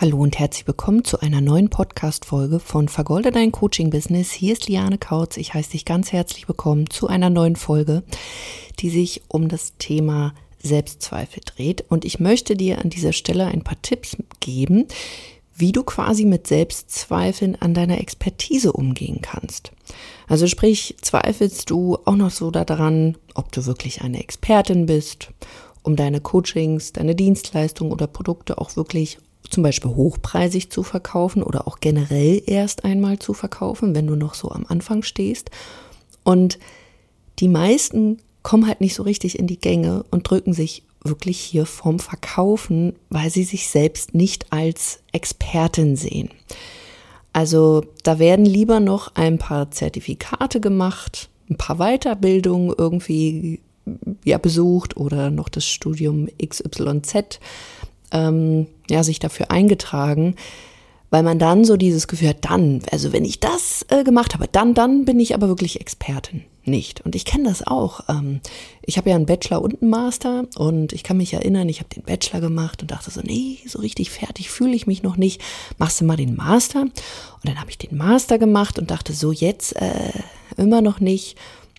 Hallo und herzlich willkommen zu einer neuen Podcast-Folge von Vergolde dein Coaching-Business. Hier ist Liane Kautz. Ich heiße dich ganz herzlich willkommen zu einer neuen Folge, die sich um das Thema Selbstzweifel dreht. Und ich möchte dir an dieser Stelle ein paar Tipps geben, wie du quasi mit Selbstzweifeln an deiner Expertise umgehen kannst. Also sprich, zweifelst du auch noch so daran, ob du wirklich eine Expertin bist, um deine Coachings, deine Dienstleistungen oder Produkte auch wirklich zum Beispiel hochpreisig zu verkaufen oder auch generell erst einmal zu verkaufen, wenn du noch so am Anfang stehst. Und die meisten kommen halt nicht so richtig in die Gänge und drücken sich wirklich hier vom Verkaufen, weil sie sich selbst nicht als Expertin sehen. Also da werden lieber noch ein paar Zertifikate gemacht, ein paar Weiterbildungen irgendwie ja besucht oder noch das Studium XYZ ähm, ja, sich dafür eingetragen, weil man dann so dieses Gefühl hat, dann, also wenn ich das äh, gemacht habe, dann, dann bin ich aber wirklich Expertin. Nicht. Und ich kenne das auch. Ähm, ich habe ja einen Bachelor und einen Master und ich kann mich erinnern, ich habe den Bachelor gemacht und dachte so, nee, so richtig fertig fühle ich mich noch nicht. Machst du mal den Master? Und dann habe ich den Master gemacht und dachte so, jetzt äh, immer noch nicht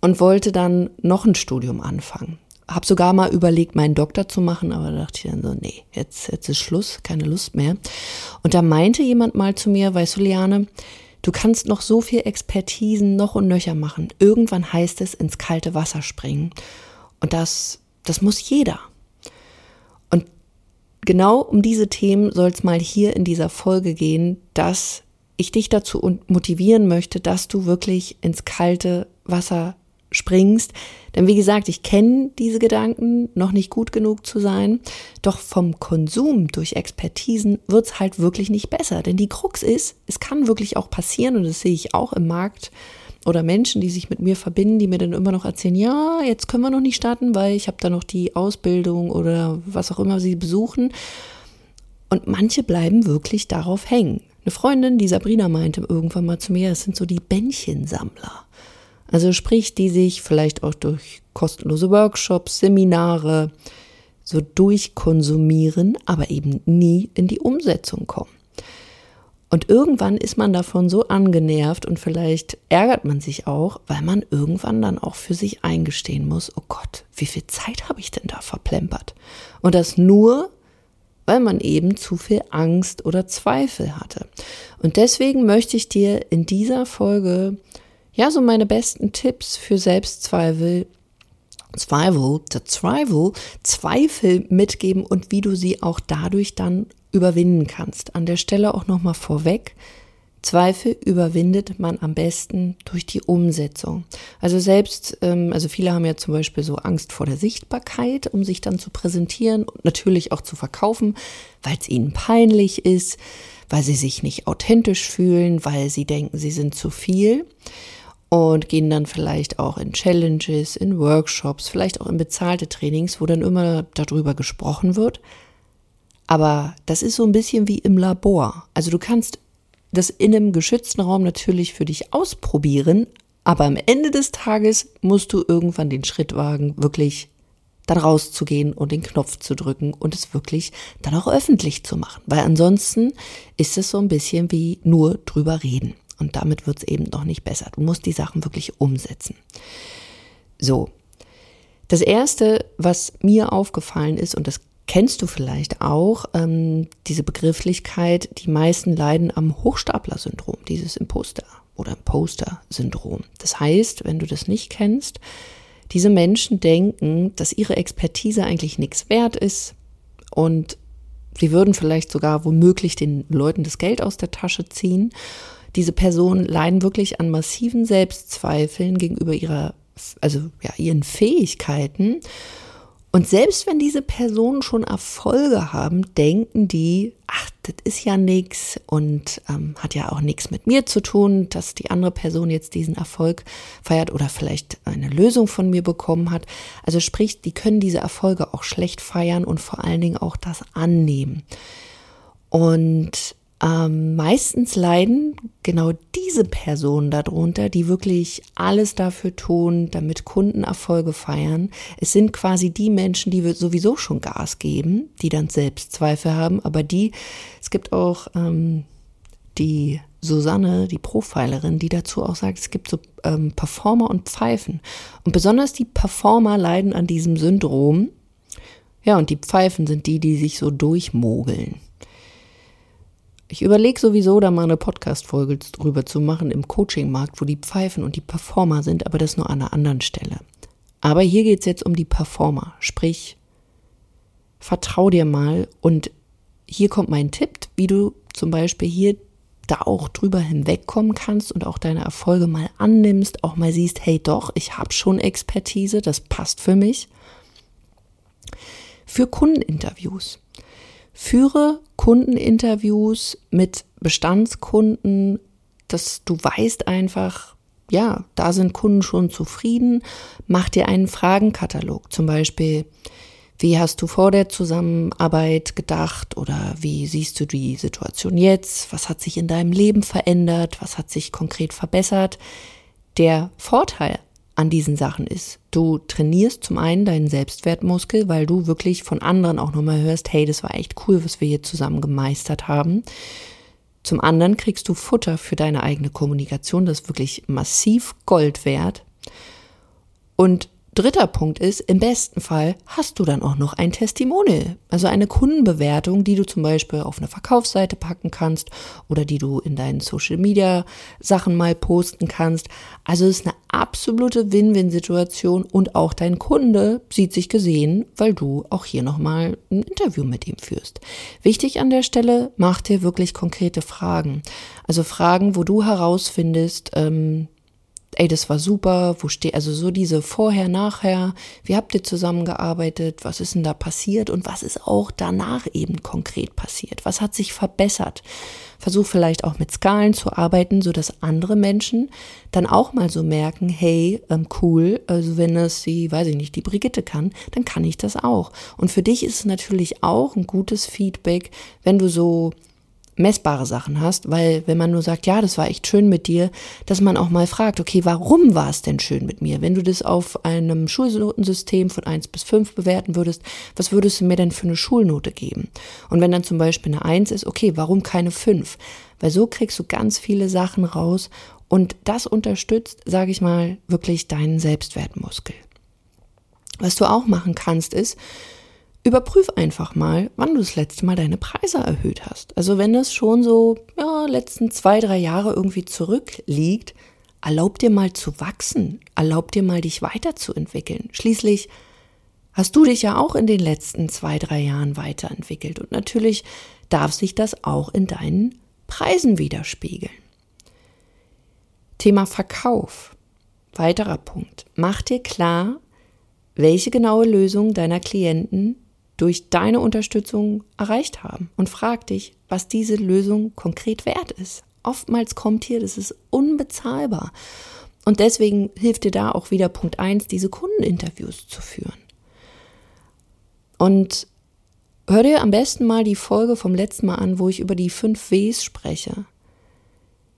und wollte dann noch ein Studium anfangen habe sogar mal überlegt, meinen Doktor zu machen, aber da dachte ich dann so, nee, jetzt, jetzt ist Schluss, keine Lust mehr. Und da meinte jemand mal zu mir, weißt du, Liane, du kannst noch so viel Expertisen noch und nöcher machen. Irgendwann heißt es ins kalte Wasser springen. Und das, das muss jeder. Und genau um diese Themen soll es mal hier in dieser Folge gehen, dass ich dich dazu motivieren möchte, dass du wirklich ins kalte Wasser springst. Denn wie gesagt, ich kenne diese Gedanken, noch nicht gut genug zu sein. Doch vom Konsum durch Expertisen wird's halt wirklich nicht besser. Denn die Krux ist, es kann wirklich auch passieren, und das sehe ich auch im Markt, oder Menschen, die sich mit mir verbinden, die mir dann immer noch erzählen, ja, jetzt können wir noch nicht starten, weil ich habe da noch die Ausbildung oder was auch immer sie besuchen. Und manche bleiben wirklich darauf hängen. Eine Freundin, die Sabrina meinte irgendwann mal zu mir, es sind so die Bändchensammler. Also sprich, die sich vielleicht auch durch kostenlose Workshops, Seminare so durchkonsumieren, aber eben nie in die Umsetzung kommen. Und irgendwann ist man davon so angenervt und vielleicht ärgert man sich auch, weil man irgendwann dann auch für sich eingestehen muss, oh Gott, wie viel Zeit habe ich denn da verplempert? Und das nur, weil man eben zu viel Angst oder Zweifel hatte. Und deswegen möchte ich dir in dieser Folge ja, so meine besten Tipps für Selbstzweifel, Zweifel, Zweifel, Zweifel mitgeben und wie du sie auch dadurch dann überwinden kannst. An der Stelle auch nochmal vorweg. Zweifel überwindet man am besten durch die Umsetzung. Also selbst, ähm, also viele haben ja zum Beispiel so Angst vor der Sichtbarkeit, um sich dann zu präsentieren und natürlich auch zu verkaufen, weil es ihnen peinlich ist, weil sie sich nicht authentisch fühlen, weil sie denken, sie sind zu viel und gehen dann vielleicht auch in Challenges, in Workshops, vielleicht auch in bezahlte Trainings, wo dann immer darüber gesprochen wird. Aber das ist so ein bisschen wie im Labor. Also du kannst das in einem geschützten Raum natürlich für dich ausprobieren, aber am Ende des Tages musst du irgendwann den Schritt wagen, wirklich dann rauszugehen und den Knopf zu drücken und es wirklich dann auch öffentlich zu machen. Weil ansonsten ist es so ein bisschen wie nur drüber reden. Und damit wird es eben noch nicht besser. Du musst die Sachen wirklich umsetzen. So. Das erste, was mir aufgefallen ist, und das kennst du vielleicht auch, ähm, diese Begrifflichkeit, die meisten leiden am Hochstapler-Syndrom, dieses Imposter oder Imposter-Syndrom. Das heißt, wenn du das nicht kennst, diese Menschen denken, dass ihre Expertise eigentlich nichts wert ist und sie würden vielleicht sogar womöglich den Leuten das Geld aus der Tasche ziehen diese Personen leiden wirklich an massiven Selbstzweifeln gegenüber ihrer, also ja, ihren Fähigkeiten. Und selbst wenn diese Personen schon Erfolge haben, denken die, ach, das ist ja nichts und ähm, hat ja auch nichts mit mir zu tun, dass die andere Person jetzt diesen Erfolg feiert oder vielleicht eine Lösung von mir bekommen hat. Also sprich, die können diese Erfolge auch schlecht feiern und vor allen Dingen auch das annehmen. Und Ähm, meistens leiden genau diese Personen darunter, die wirklich alles dafür tun, damit Kunden Erfolge feiern. Es sind quasi die Menschen, die sowieso schon Gas geben, die dann Selbstzweifel haben, aber die, es gibt auch ähm, die Susanne, die Profilerin, die dazu auch sagt, es gibt so ähm, Performer und Pfeifen. Und besonders die Performer leiden an diesem Syndrom. Ja, und die Pfeifen sind die, die sich so durchmogeln. Ich überlege sowieso, da mal eine Podcast-Folge drüber zu machen im Coaching-Markt, wo die Pfeifen und die Performer sind, aber das nur an einer anderen Stelle. Aber hier geht es jetzt um die Performer. Sprich, vertrau dir mal und hier kommt mein Tipp, wie du zum Beispiel hier da auch drüber hinwegkommen kannst und auch deine Erfolge mal annimmst, auch mal siehst, hey doch, ich habe schon Expertise, das passt für mich. Für Kundeninterviews. Führe Kundeninterviews mit Bestandskunden, dass du weißt einfach, ja, da sind Kunden schon zufrieden. Mach dir einen Fragenkatalog, zum Beispiel, wie hast du vor der Zusammenarbeit gedacht oder wie siehst du die Situation jetzt? Was hat sich in deinem Leben verändert? Was hat sich konkret verbessert? Der Vorteil an diesen Sachen ist. Du trainierst zum einen deinen Selbstwertmuskel, weil du wirklich von anderen auch nochmal hörst, hey, das war echt cool, was wir hier zusammen gemeistert haben. Zum anderen kriegst du Futter für deine eigene Kommunikation, das ist wirklich massiv Gold wert. Und Dritter Punkt ist, im besten Fall hast du dann auch noch ein Testimonial, also eine Kundenbewertung, die du zum Beispiel auf eine Verkaufsseite packen kannst oder die du in deinen Social Media Sachen mal posten kannst. Also es ist eine absolute Win-Win-Situation und auch dein Kunde sieht sich gesehen, weil du auch hier nochmal ein Interview mit ihm führst. Wichtig an der Stelle, mach dir wirklich konkrete Fragen. Also Fragen, wo du herausfindest, ähm, ey, das war super, wo steht, also so diese Vorher, Nachher, wie habt ihr zusammengearbeitet, was ist denn da passiert und was ist auch danach eben konkret passiert, was hat sich verbessert. Versuch vielleicht auch mit Skalen zu arbeiten, so dass andere Menschen dann auch mal so merken, hey, ähm, cool, also wenn das die, weiß ich nicht, die Brigitte kann, dann kann ich das auch. Und für dich ist es natürlich auch ein gutes Feedback, wenn du so messbare Sachen hast, weil wenn man nur sagt, ja, das war echt schön mit dir, dass man auch mal fragt, okay, warum war es denn schön mit mir? Wenn du das auf einem Schulnotensystem von eins bis fünf bewerten würdest, was würdest du mir denn für eine Schulnote geben? Und wenn dann zum Beispiel eine eins ist, okay, warum keine fünf? Weil so kriegst du ganz viele Sachen raus und das unterstützt, sage ich mal, wirklich deinen Selbstwertmuskel. Was du auch machen kannst, ist, Überprüf einfach mal, wann du das letzte Mal deine Preise erhöht hast. Also wenn das schon so, ja, letzten zwei, drei Jahre irgendwie zurückliegt, erlaub dir mal zu wachsen, erlaub dir mal dich weiterzuentwickeln. Schließlich hast du dich ja auch in den letzten zwei, drei Jahren weiterentwickelt und natürlich darf sich das auch in deinen Preisen widerspiegeln. Thema Verkauf. Weiterer Punkt. Mach dir klar, welche genaue Lösung deiner Klienten durch deine Unterstützung erreicht haben und frag dich, was diese Lösung konkret wert ist. Oftmals kommt hier, das ist unbezahlbar. Und deswegen hilft dir da auch wieder Punkt 1, diese Kundeninterviews zu führen. Und hör dir am besten mal die Folge vom letzten Mal an, wo ich über die 5 Ws spreche.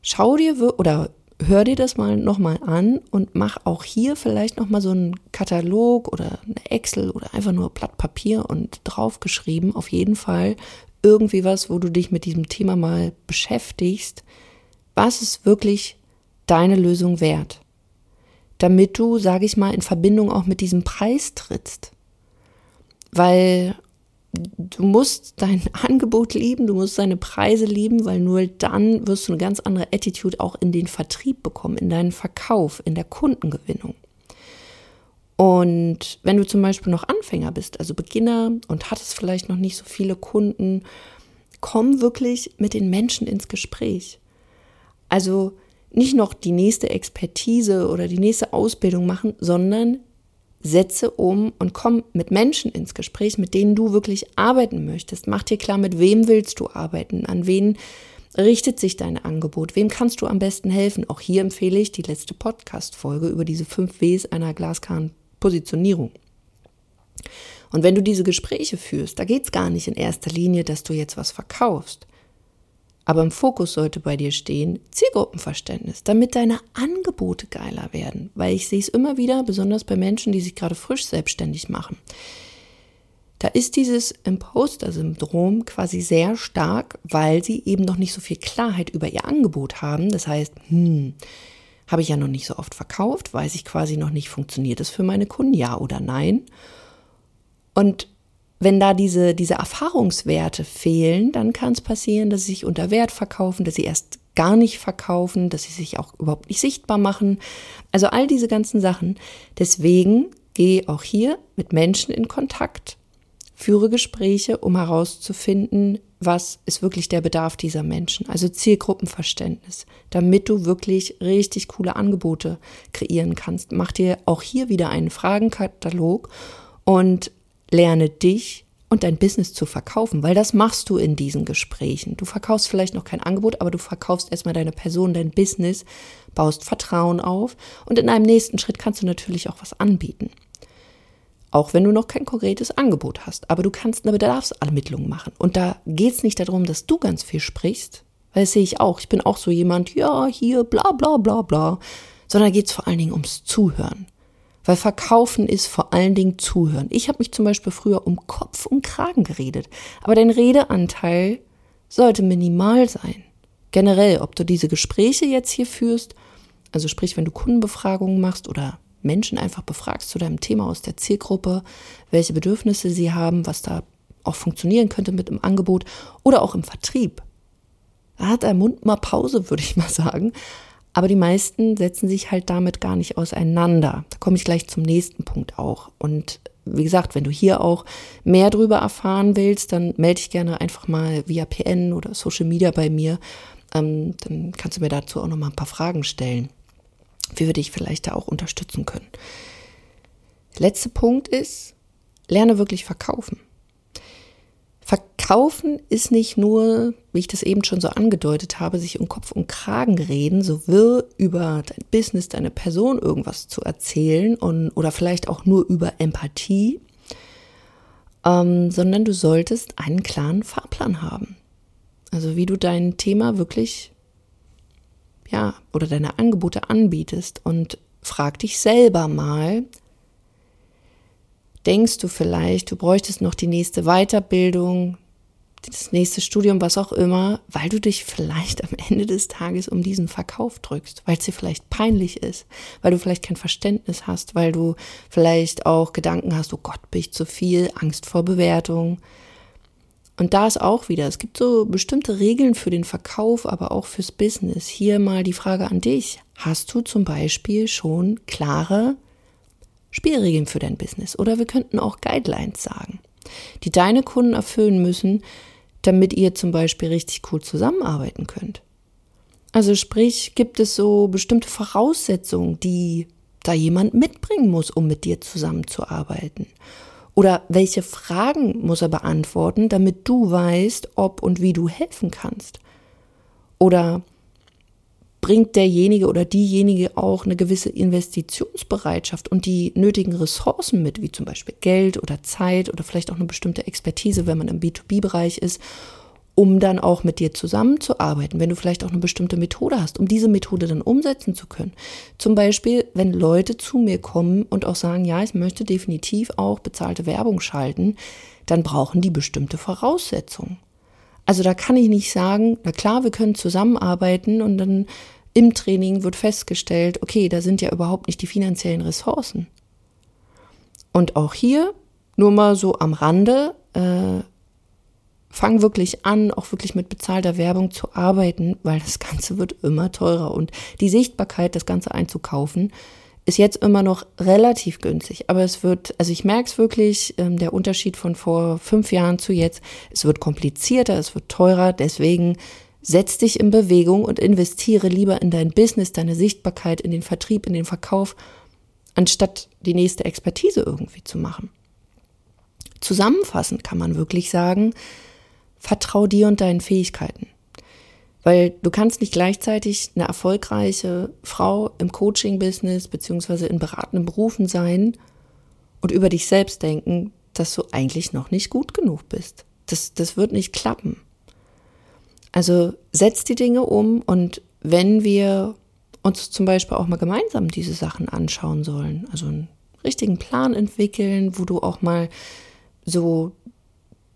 Schau dir oder hör dir das mal nochmal an und mach auch hier vielleicht nochmal so einen Katalog oder eine Excel oder einfach nur Blatt Papier und draufgeschrieben. Auf jeden Fall irgendwie was, wo du dich mit diesem Thema mal beschäftigst. Was ist wirklich deine Lösung wert? Damit du, sage ich mal, in Verbindung auch mit diesem Preis trittst. Weil du musst dein Angebot lieben, du musst deine Preise lieben, weil nur dann wirst du eine ganz andere Attitude auch in den Vertrieb bekommen, in deinen Verkauf, in der Kundengewinnung. Und wenn du zum Beispiel noch Anfänger bist, also Beginner und hattest vielleicht noch nicht so viele Kunden, komm wirklich mit den Menschen ins Gespräch. Also nicht noch die nächste Expertise oder die nächste Ausbildung machen, sondern setze um und komm mit Menschen ins Gespräch, mit denen du wirklich arbeiten möchtest. Mach dir klar, mit wem willst du arbeiten, an wen richtet sich dein Angebot, wem kannst du am besten helfen. Auch hier empfehle ich die letzte Podcast-Folge über diese fünf Ws einer Glaskan-Positionierung. Und wenn du diese Gespräche führst, da geht es gar nicht in erster Linie, dass du jetzt was verkaufst. Aber im Fokus sollte bei dir stehen Zielgruppenverständnis, damit deine Angebote geiler werden. Weil ich sehe es immer wieder, besonders bei Menschen, die sich gerade frisch selbstständig machen. Da ist dieses Imposter-Syndrom quasi sehr stark, weil sie eben noch nicht so viel Klarheit über ihr Angebot haben. Das heißt, hm, habe ich ja noch nicht so oft verkauft, weiß ich quasi noch nicht, funktioniert es für meine Kunden, ja oder nein. Und wenn da diese, diese Erfahrungswerte fehlen, dann kann es passieren, dass sie sich unter Wert verkaufen, dass sie erst gar nicht verkaufen, dass sie sich auch überhaupt nicht sichtbar machen. Also all diese ganzen Sachen. Deswegen gehe auch hier mit Menschen in Kontakt, führe Gespräche, um herauszufinden, was ist wirklich der Bedarf dieser Menschen. Also Zielgruppenverständnis, damit du wirklich richtig coole Angebote kreieren kannst. Mach dir auch hier wieder einen Fragenkatalog und lerne dich und dein Business zu verkaufen, weil das machst du in diesen Gesprächen. Du verkaufst vielleicht noch kein Angebot, aber du verkaufst erstmal deine Person, dein Business, baust Vertrauen auf und in einem nächsten Schritt kannst du natürlich auch was anbieten. Auch wenn du noch kein konkretes Angebot hast, aber du kannst eine Bedarfsermittlung machen. Und da geht es nicht darum, dass du ganz viel sprichst, weil das sehe ich auch. Ich bin auch so jemand, ja, hier, bla bla bla bla, sondern geht es vor allen Dingen ums Zuhören. Weil Verkaufen ist vor allen Dingen Zuhören. Ich habe mich zum Beispiel früher um Kopf und Kragen geredet. Aber dein Redeanteil sollte minimal sein. Generell, ob du diese Gespräche jetzt hier führst, also sprich, wenn du Kundenbefragungen machst oder Menschen einfach befragst zu deinem Thema aus der Zielgruppe, welche Bedürfnisse sie haben, was da auch funktionieren könnte mit dem Angebot oder auch im Vertrieb. Da hat dein Mund mal Pause, würde ich mal sagen. Aber die meisten setzen sich halt damit gar nicht auseinander. Da komme ich gleich zum nächsten Punkt auch. Und wie gesagt, wenn du hier auch mehr drüber erfahren willst, dann melde dich gerne einfach mal via PN oder Social Media bei mir. Ähm, dann kannst du mir dazu auch noch mal ein paar Fragen stellen, wie wir dich vielleicht da auch unterstützen können. Letzter Punkt ist, lerne wirklich verkaufen. Verkaufen ist nicht nur, wie ich das eben schon so angedeutet habe, sich um Kopf und Kragen reden, so wirr über dein Business, deine Person irgendwas zu erzählen und, oder vielleicht auch nur über Empathie, ähm, sondern du solltest einen klaren Fahrplan haben. Also wie du dein Thema wirklich, ja, oder deine Angebote anbietest und frag dich selber mal, denkst du vielleicht, du bräuchtest noch die nächste Weiterbildung, das nächste Studium, was auch immer, weil du dich vielleicht am Ende des Tages um diesen Verkauf drückst, weil es dir vielleicht peinlich ist, weil du vielleicht kein Verständnis hast, weil du vielleicht auch Gedanken hast, oh Gott, bin ich zu viel, Angst vor Bewertung. Und da ist auch wieder, es gibt so bestimmte Regeln für den Verkauf, aber auch fürs Business. Hier mal die Frage an dich. Hast du zum Beispiel schon klare Spielregeln für dein Business oder wir könnten auch Guidelines sagen, die deine Kunden erfüllen müssen, damit ihr zum Beispiel richtig cool zusammenarbeiten könnt. Also sprich, gibt es so bestimmte Voraussetzungen, die da jemand mitbringen muss, um mit dir zusammenzuarbeiten? Oder welche Fragen muss er beantworten, damit du weißt, ob und wie du helfen kannst? Oder bringt derjenige oder diejenige auch eine gewisse Investitionsbereitschaft und die nötigen Ressourcen mit, wie zum Beispiel Geld oder Zeit oder vielleicht auch eine bestimmte Expertise, wenn man im B2B-Bereich ist, um dann auch mit dir zusammenzuarbeiten, wenn du vielleicht auch eine bestimmte Methode hast, um diese Methode dann umsetzen zu können. Zum Beispiel, wenn Leute zu mir kommen und auch sagen, ja, ich möchte definitiv auch bezahlte Werbung schalten, dann brauchen die bestimmte Voraussetzungen. Also da kann ich nicht sagen, na klar, wir können zusammenarbeiten und dann im Training wird festgestellt, okay, da sind ja überhaupt nicht die finanziellen Ressourcen. Und auch hier, nur mal so am Rande, äh, fang wirklich an, auch wirklich mit bezahlter Werbung zu arbeiten, weil das Ganze wird immer teurer und die Sichtbarkeit, das Ganze einzukaufen, ist jetzt immer noch relativ günstig, aber es wird, also ich merke es wirklich, ähm, der Unterschied von vor fünf Jahren zu jetzt, es wird komplizierter, es wird teurer, deswegen setz dich in Bewegung und investiere lieber in dein Business, deine Sichtbarkeit, in den Vertrieb, in den Verkauf, anstatt die nächste Expertise irgendwie zu machen. Zusammenfassend kann man wirklich sagen, vertrau dir und deinen Fähigkeiten. Weil du kannst nicht gleichzeitig eine erfolgreiche Frau im Coaching-Business beziehungsweise in beratenden Berufen sein und über dich selbst denken, dass du eigentlich noch nicht gut genug bist. Das, das wird nicht klappen. Also setz die Dinge um und wenn wir uns zum Beispiel auch mal gemeinsam diese Sachen anschauen sollen, also einen richtigen Plan entwickeln, wo du auch mal so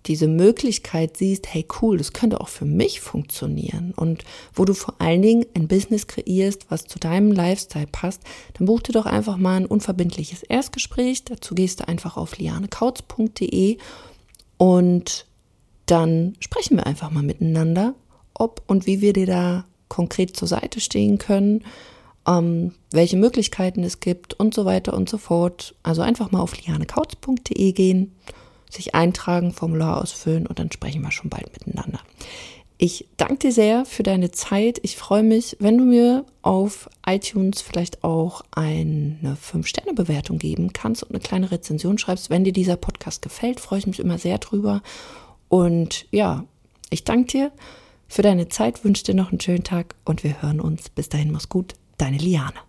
diese Möglichkeit siehst, hey cool, das könnte auch für mich funktionieren und wo du vor allen Dingen ein Business kreierst, was zu deinem Lifestyle passt, dann buch dir doch einfach mal ein unverbindliches Erstgespräch. Dazu gehst du einfach auf lianekautz.de und dann sprechen wir einfach mal miteinander, ob und wie wir dir da konkret zur Seite stehen können, ähm, welche Möglichkeiten es gibt und so weiter und so fort. Also einfach mal auf lianekautz.de gehen sich eintragen, Formular ausfüllen und dann sprechen wir schon bald miteinander. Ich danke dir sehr für deine Zeit. Ich freue mich, wenn du mir auf iTunes vielleicht auch eine 5-Sterne-Bewertung geben kannst und eine kleine Rezension schreibst. Wenn dir dieser Podcast gefällt, freue ich mich immer sehr drüber. Und ja, ich danke dir für deine Zeit, wünsche dir noch einen schönen Tag und wir hören uns. Bis dahin, mach's gut. Deine Liane.